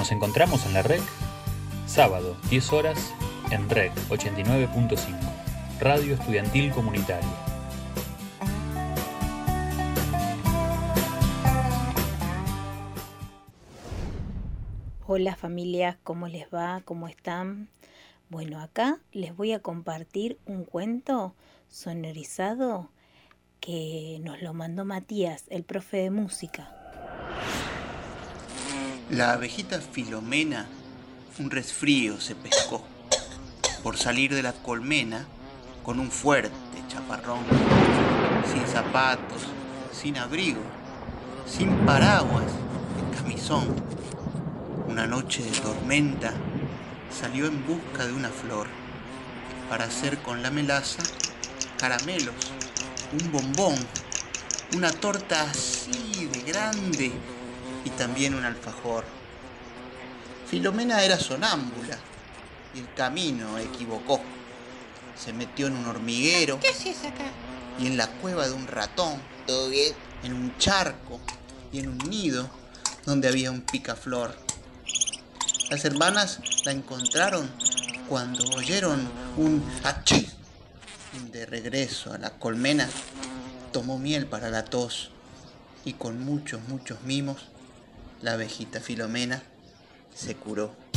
Nos encontramos en la REC, sábado, 10 horas, en REC 89.5, Radio Estudiantil Comunitaria. Hola familias, ¿cómo les va? ¿Cómo están? Bueno, acá les voy a compartir un cuento sonorizado que nos lo mandó Matías, el profe de música. La abejita Filomena un resfrío se pescó por salir de la colmena con un fuerte chaparrón, sin zapatos, sin abrigo, sin paraguas, en camisón. Una noche de tormenta salió en busca de una flor para hacer con la melaza caramelos, un bombón, una torta así de grande y también un alfajor. Filomena era sonámbula y el camino equivocó. Se metió en un hormiguero. ¿Qué haces acá? Y en la cueva de un ratón. ¿Todo bien? En un charco y en un nido donde había un picaflor. Las hermanas la encontraron cuando oyeron un achí. De regreso a la colmena, tomó miel para la tos y con muchos, muchos mimos la abejita Filomena se curó.